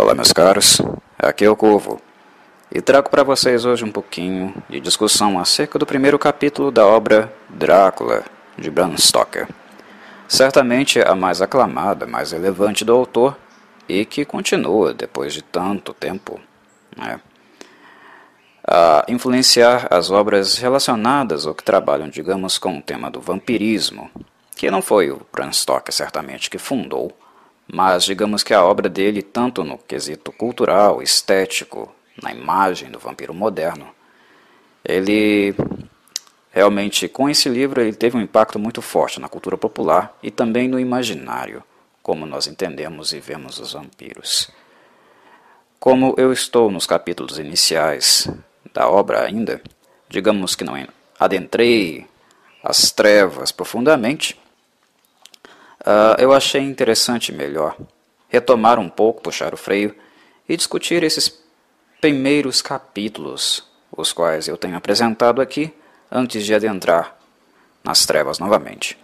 Olá, meus caros. Aqui é o Corvo e trago para vocês hoje um pouquinho de discussão acerca do primeiro capítulo da obra Drácula de Bram Stoker. Certamente a mais aclamada, mais relevante do autor e que continua depois de tanto tempo né, a influenciar as obras relacionadas ou que trabalham, digamos, com o tema do vampirismo, que não foi o Bram Stoker certamente que fundou mas digamos que a obra dele, tanto no quesito cultural, estético, na imagem do vampiro moderno, ele realmente com esse livro ele teve um impacto muito forte na cultura popular e também no imaginário, como nós entendemos e vemos os vampiros. Como eu estou nos capítulos iniciais da obra ainda, digamos que não adentrei as trevas profundamente, Uh, eu achei interessante melhor retomar um pouco, puxar o freio e discutir esses primeiros capítulos, os quais eu tenho apresentado aqui antes de adentrar nas trevas novamente.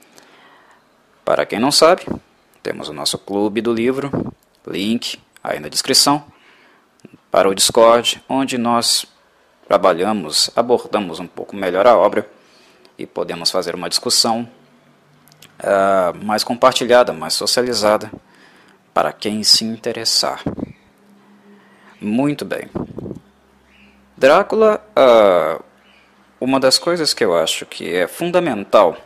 Para quem não sabe, temos o nosso clube do livro, link aí na descrição, para o Discord, onde nós trabalhamos, abordamos um pouco melhor a obra e podemos fazer uma discussão uh, mais compartilhada, mais socializada, para quem se interessar. Muito bem. Drácula, uh, uma das coisas que eu acho que é fundamental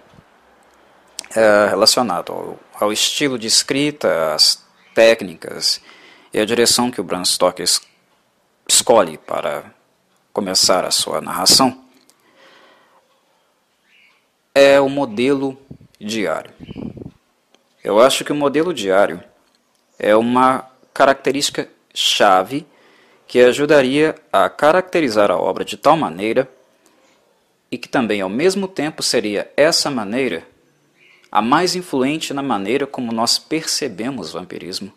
uh, relacionado ao, ao, estilo de escrita, às técnicas e a direção que o Bram Stoker es escolhe para começar a sua narração é o modelo diário. Eu acho que o modelo diário é uma característica chave que ajudaria a caracterizar a obra de tal maneira e que também ao mesmo tempo seria essa maneira a mais influente na maneira como nós percebemos o vampirismo,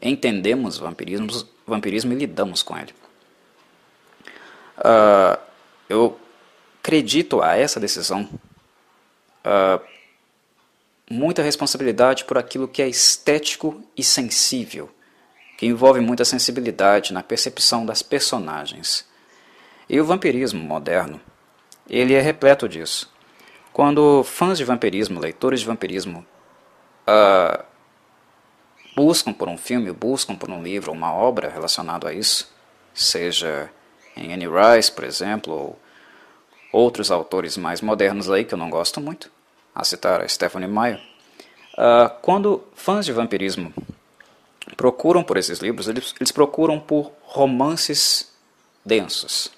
entendemos o vampirismo, vampirismo e lidamos com ele. Uh, eu acredito a essa decisão uh, muita responsabilidade por aquilo que é estético e sensível, que envolve muita sensibilidade na percepção das personagens. E o vampirismo moderno, ele é repleto disso. Quando fãs de vampirismo, leitores de vampirismo, uh, buscam por um filme, buscam por um livro, uma obra relacionada a isso, seja em Anne Rice, por exemplo, ou outros autores mais modernos aí que eu não gosto muito, a citar a Stephanie Meyer, uh, quando fãs de vampirismo procuram por esses livros, eles, eles procuram por romances densos,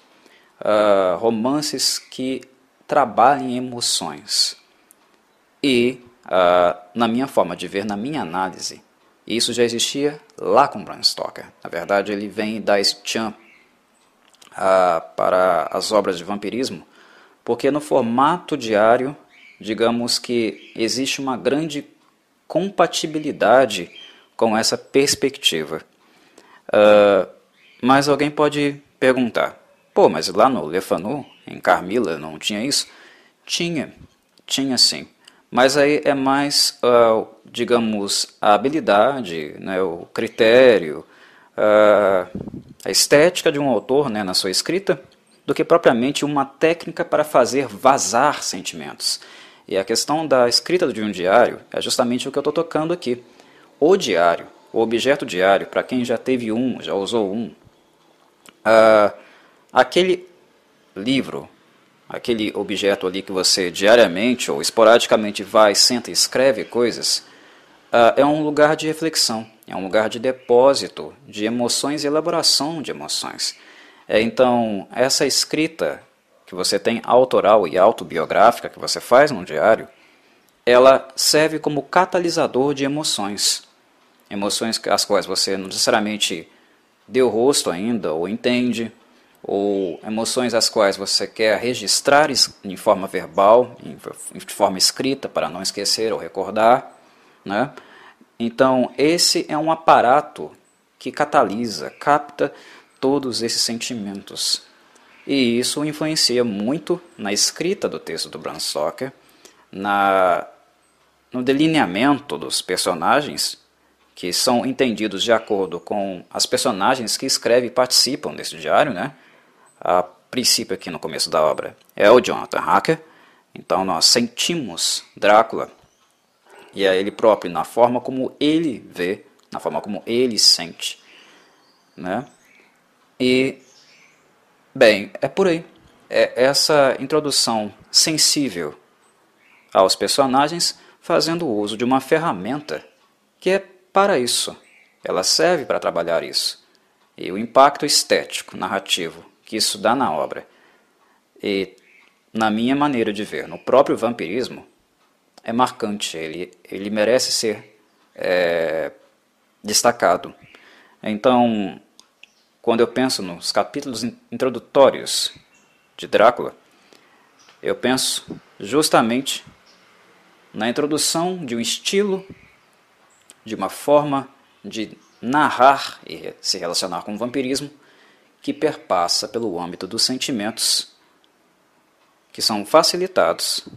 uh, romances que trabalhem emoções. E, uh, na minha forma de ver, na minha análise, isso já existia lá com Bram Stoker. Na verdade, ele vem dar esse tchan para as obras de vampirismo, porque no formato diário digamos que existe uma grande compatibilidade com essa perspectiva. Uh, mas alguém pode perguntar: pô, mas lá no Lefanu, em Carmila, não tinha isso? Tinha, tinha sim. Mas aí é mais, uh, digamos, a habilidade, né, o critério, uh, a estética de um autor né, na sua escrita, do que propriamente uma técnica para fazer vazar sentimentos. E a questão da escrita de um diário é justamente o que eu estou tocando aqui. O diário, o objeto diário, para quem já teve um, já usou um, uh, aquele livro, aquele objeto ali que você diariamente ou esporadicamente vai, senta e escreve coisas, uh, é um lugar de reflexão, é um lugar de depósito de emoções e elaboração de emoções. É, então, essa escrita que você tem autoral e autobiográfica que você faz no diário, ela serve como catalisador de emoções. Emoções às quais você não necessariamente deu rosto ainda ou entende, ou emoções às quais você quer registrar em forma verbal, em forma escrita, para não esquecer ou recordar. Né? Então, esse é um aparato que catalisa, capta todos esses sentimentos e isso influencia muito na escrita do texto do Bram Stoker, na, no delineamento dos personagens, que são entendidos de acordo com as personagens que escrevem e participam desse diário, né? A princípio aqui no começo da obra é o Jonathan Hacker, então nós sentimos Drácula e é ele próprio na forma como ele vê, na forma como ele sente, né? E bem, é por aí. É essa introdução sensível aos personagens fazendo uso de uma ferramenta que é para isso. Ela serve para trabalhar isso. E o impacto estético, narrativo que isso dá na obra. E, na minha maneira de ver, no próprio vampirismo, é marcante. Ele, ele merece ser é, destacado. Então, quando eu penso nos capítulos introdutórios de Drácula, eu penso justamente na introdução de um estilo, de uma forma de narrar e se relacionar com o vampirismo que perpassa pelo âmbito dos sentimentos que são facilitados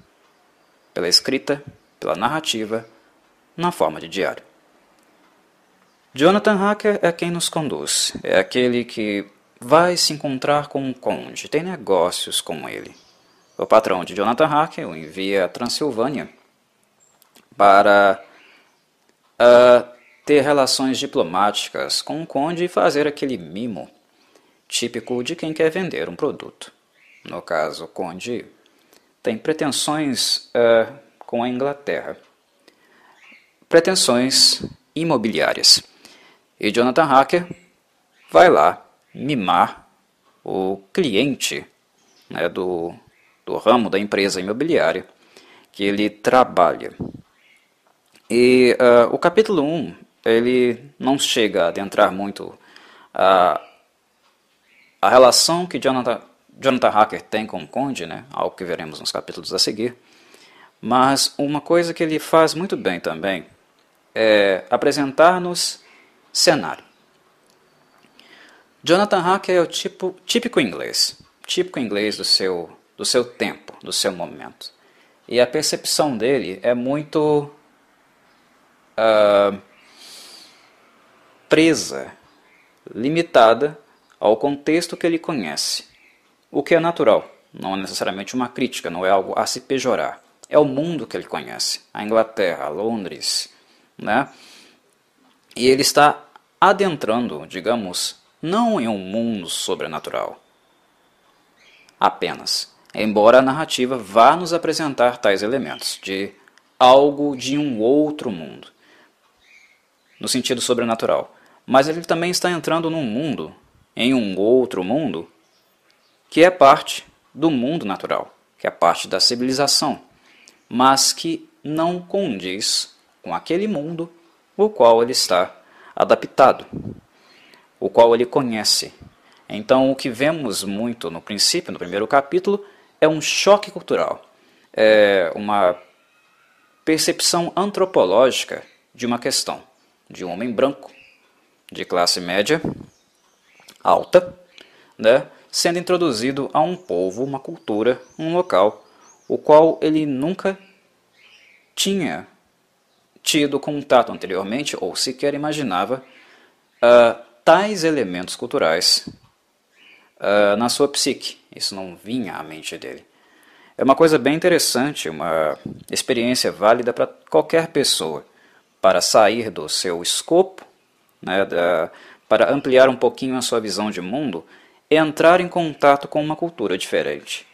pela escrita, pela narrativa, na forma de diário. Jonathan Hacker é quem nos conduz, é aquele que vai se encontrar com um conde, tem negócios com ele. O patrão de Jonathan Hacker o envia a Transilvânia para uh, ter relações diplomáticas com o conde e fazer aquele mimo típico de quem quer vender um produto. No caso, o conde tem pretensões uh, com a Inglaterra, pretensões imobiliárias. E Jonathan Hacker vai lá mimar o cliente né, do, do ramo da empresa imobiliária que ele trabalha. E uh, o capítulo 1, ele não chega a adentrar muito a, a relação que Jonathan, Jonathan Hacker tem com o Conde, né, algo que veremos nos capítulos a seguir. Mas uma coisa que ele faz muito bem também é apresentar-nos cenário. Jonathan Hacker é o tipo, típico inglês, típico inglês do seu, do seu tempo, do seu momento. E a percepção dele é muito uh, presa, limitada ao contexto que ele conhece. O que é natural, não é necessariamente uma crítica, não é algo a se pejorar. É o mundo que ele conhece, a Inglaterra, Londres, né? E ele está adentrando, digamos, não em um mundo sobrenatural apenas, embora a narrativa vá nos apresentar tais elementos de algo de um outro mundo no sentido sobrenatural. Mas ele também está entrando num mundo, em um outro mundo, que é parte do mundo natural, que é parte da civilização, mas que não condiz com aquele mundo o qual ele está adaptado, o qual ele conhece. Então, o que vemos muito no princípio, no primeiro capítulo, é um choque cultural, é uma percepção antropológica de uma questão de um homem branco, de classe média alta, né, sendo introduzido a um povo, uma cultura, um local, o qual ele nunca tinha tido contato anteriormente ou sequer imaginava uh, tais elementos culturais uh, na sua psique. Isso não vinha à mente dele. É uma coisa bem interessante, uma experiência válida para qualquer pessoa para sair do seu escopo, né, da, para ampliar um pouquinho a sua visão de mundo, é entrar em contato com uma cultura diferente.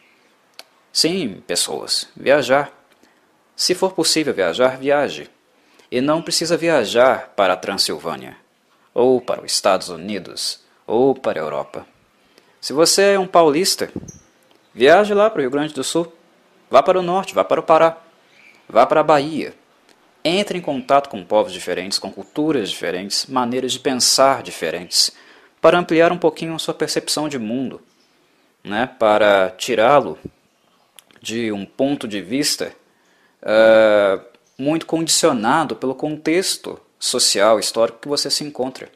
Sim, pessoas, viajar. Se for possível viajar, viaje. E não precisa viajar para a Transilvânia, ou para os Estados Unidos, ou para a Europa. Se você é um paulista, viaje lá para o Rio Grande do Sul. Vá para o norte, vá para o Pará. Vá para a Bahia, entre em contato com povos diferentes, com culturas diferentes, maneiras de pensar diferentes, para ampliar um pouquinho a sua percepção de mundo, né? para tirá-lo de um ponto de vista uh, muito condicionado pelo contexto social, histórico que você se encontra.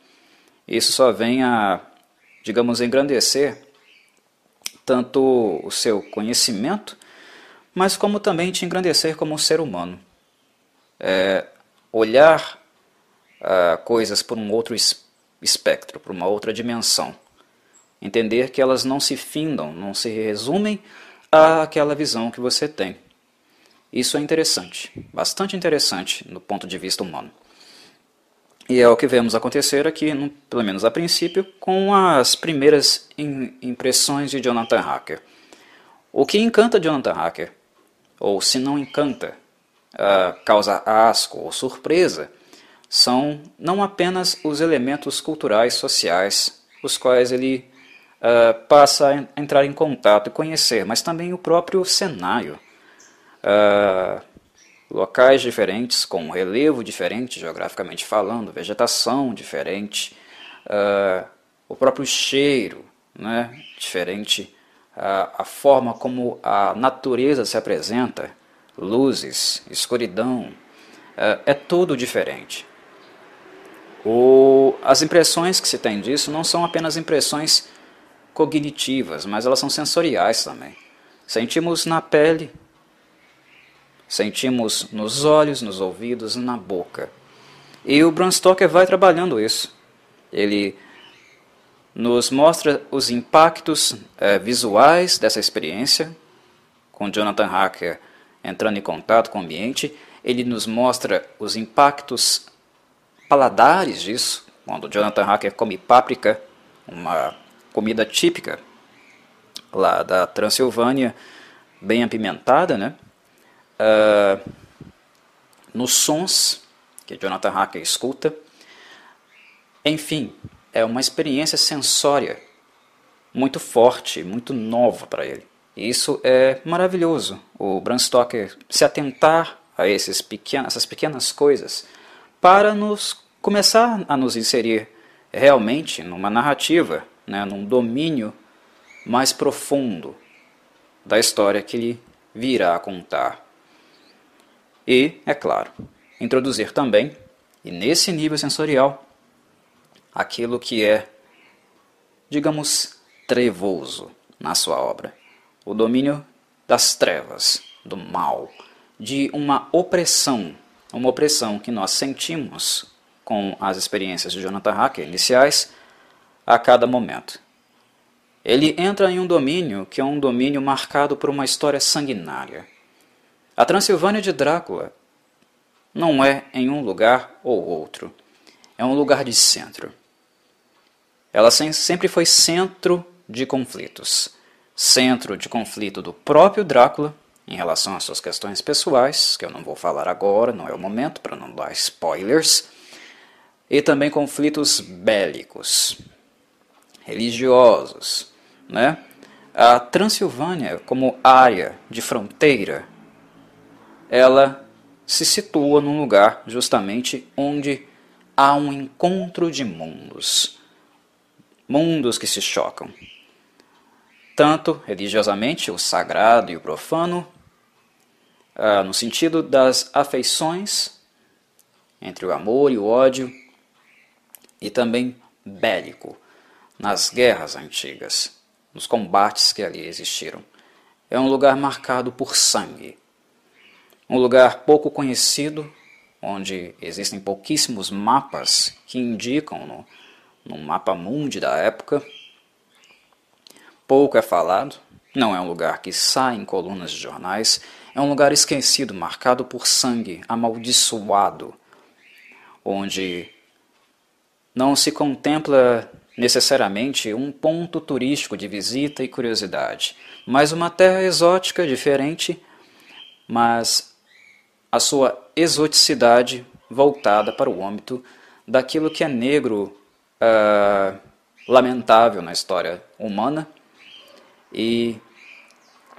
Isso só vem a, digamos, engrandecer tanto o seu conhecimento, mas como também te engrandecer como um ser humano é, olhar uh, coisas por um outro espectro, por uma outra dimensão. Entender que elas não se findam, não se resumem àquela visão que você tem. Isso é interessante, bastante interessante no ponto de vista humano. E é o que vemos acontecer aqui, pelo menos a princípio, com as primeiras impressões de Jonathan Hacker. O que encanta Jonathan Hacker, ou se não encanta, uh, causa asco ou surpresa, são não apenas os elementos culturais sociais, os quais ele uh, passa a entrar em contato e conhecer, mas também o próprio cenário. Uh, locais diferentes, com relevo diferente, geograficamente falando, vegetação diferente, uh, o próprio cheiro né, diferente, uh, a forma como a natureza se apresenta, luzes, escuridão, uh, é tudo diferente. O, as impressões que se tem disso não são apenas impressões cognitivas, mas elas são sensoriais também. Sentimos na pele Sentimos nos olhos, nos ouvidos, na boca. E o Bram Stoker vai trabalhando isso. Ele nos mostra os impactos é, visuais dessa experiência, com Jonathan Hacker entrando em contato com o ambiente. Ele nos mostra os impactos paladares disso, quando Jonathan Hacker come páprica, uma comida típica lá da Transilvânia, bem apimentada, né? Uh, nos sons que Jonathan Hacker escuta. Enfim, é uma experiência sensória muito forte, muito nova para ele. E isso é maravilhoso. O Bram Stoker se atentar a esses pequenos, essas pequenas coisas para nos começar a nos inserir realmente numa narrativa, né, num domínio mais profundo da história que ele virá a contar. E, é claro, introduzir também, e nesse nível sensorial, aquilo que é, digamos, trevoso na sua obra. O domínio das trevas, do mal, de uma opressão, uma opressão que nós sentimos com as experiências de Jonathan Hacker iniciais a cada momento. Ele entra em um domínio que é um domínio marcado por uma história sanguinária a Transilvânia de Drácula não é em um lugar ou outro, é um lugar de centro. Ela sempre foi centro de conflitos. Centro de conflito do próprio Drácula em relação às suas questões pessoais, que eu não vou falar agora, não é o momento para não dar spoilers, e também conflitos bélicos, religiosos, né? A Transilvânia como área de fronteira ela se situa num lugar justamente onde há um encontro de mundos. Mundos que se chocam. Tanto religiosamente, o sagrado e o profano, ah, no sentido das afeições entre o amor e o ódio, e também bélico, nas guerras antigas, nos combates que ali existiram. É um lugar marcado por sangue, um lugar pouco conhecido, onde existem pouquíssimos mapas que indicam no, no mapa mundi da época. Pouco é falado, não é um lugar que sai em colunas de jornais, é um lugar esquecido, marcado por sangue, amaldiçoado, onde não se contempla necessariamente um ponto turístico de visita e curiosidade, mas uma terra exótica diferente, mas a sua exoticidade voltada para o âmbito daquilo que é negro, uh, lamentável na história humana e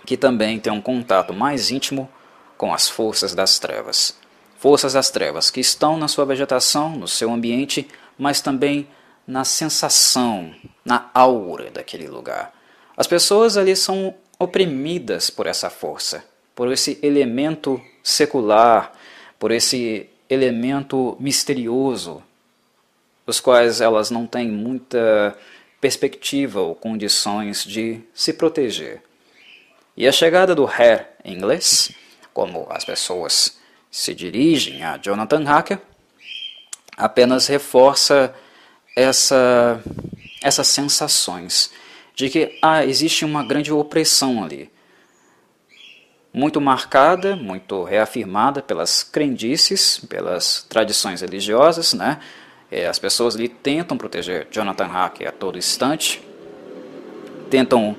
que também tem um contato mais íntimo com as forças das trevas. Forças das trevas que estão na sua vegetação, no seu ambiente, mas também na sensação, na aura daquele lugar. As pessoas ali são oprimidas por essa força, por esse elemento secular, por esse elemento misterioso, os quais elas não têm muita perspectiva ou condições de se proteger. E a chegada do Herr inglês, como as pessoas se dirigem a Jonathan Hacker, apenas reforça essa, essas sensações de que ah, existe uma grande opressão ali, muito marcada, muito reafirmada pelas crendices, pelas tradições religiosas, né? É, as pessoas ali tentam proteger Jonathan Hack a todo instante, tentam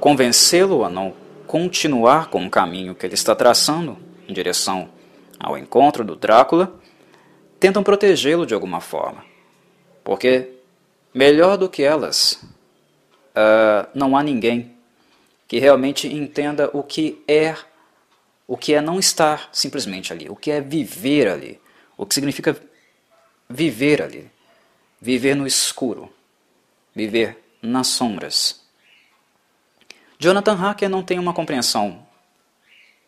convencê-lo a não continuar com o caminho que ele está traçando em direção ao encontro do Drácula, tentam protegê-lo de alguma forma. Porque, melhor do que elas, uh, não há ninguém que realmente entenda o que é o que é não estar simplesmente ali, o que é viver ali, o que significa viver ali, viver no escuro, viver nas sombras. Jonathan Hacker não tem uma compreensão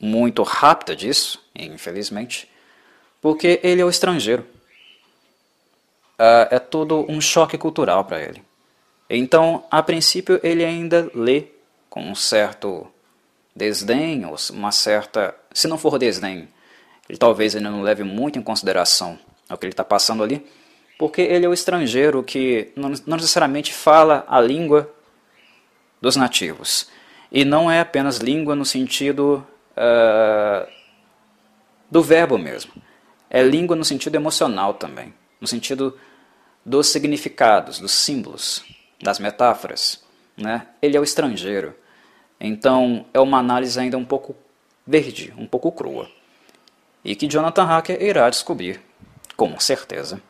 muito rápida disso, infelizmente, porque ele é o estrangeiro. Uh, é todo um choque cultural para ele. Então, a princípio, ele ainda lê com um certo desdém, ou uma certa. Se não for desdém, ele talvez ainda não leve muito em consideração o que ele está passando ali, porque ele é o estrangeiro que não, não necessariamente fala a língua dos nativos. E não é apenas língua no sentido uh, do verbo mesmo. É língua no sentido emocional também, no sentido dos significados, dos símbolos, das metáforas. Né? Ele é o estrangeiro. Então é uma análise ainda um pouco verde, um pouco crua. E que Jonathan Hacker irá descobrir, com certeza,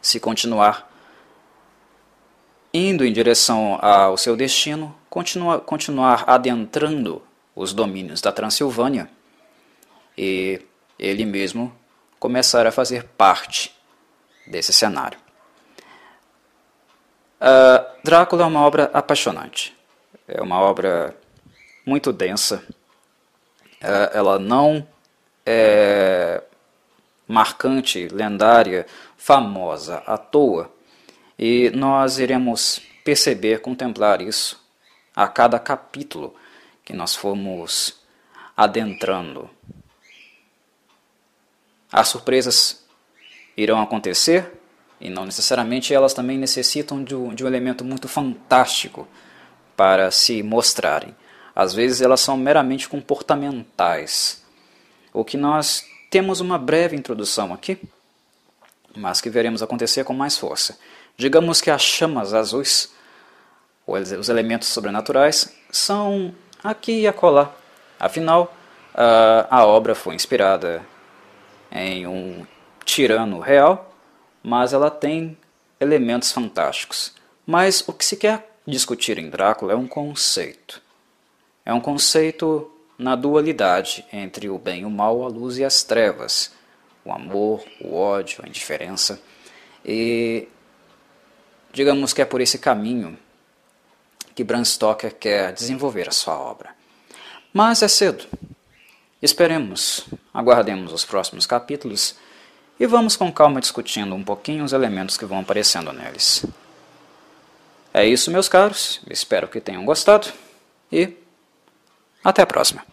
se continuar indo em direção ao seu destino, continua, continuar adentrando os domínios da Transilvânia e ele mesmo começar a fazer parte desse cenário. Uh, Drácula é uma obra apaixonante. É uma obra muito densa. Uh, ela não é marcante, lendária, famosa à toa. E nós iremos perceber, contemplar isso a cada capítulo que nós formos adentrando. As surpresas irão acontecer, e não necessariamente elas também necessitam de um, de um elemento muito fantástico para se mostrarem. Às vezes elas são meramente comportamentais. O que nós temos uma breve introdução aqui, mas que veremos acontecer com mais força. Digamos que as chamas azuis, os elementos sobrenaturais, são aqui e acolá. Afinal, a obra foi inspirada em um tirano real mas ela tem elementos fantásticos. Mas o que se quer discutir em Drácula é um conceito. É um conceito na dualidade entre o bem e o mal, a luz e as trevas, o amor, o ódio, a indiferença. E digamos que é por esse caminho que Bram Stoker quer desenvolver a sua obra. Mas é cedo. Esperemos, aguardemos os próximos capítulos e vamos com calma discutindo um pouquinho os elementos que vão aparecendo neles. É isso, meus caros, espero que tenham gostado e até a próxima.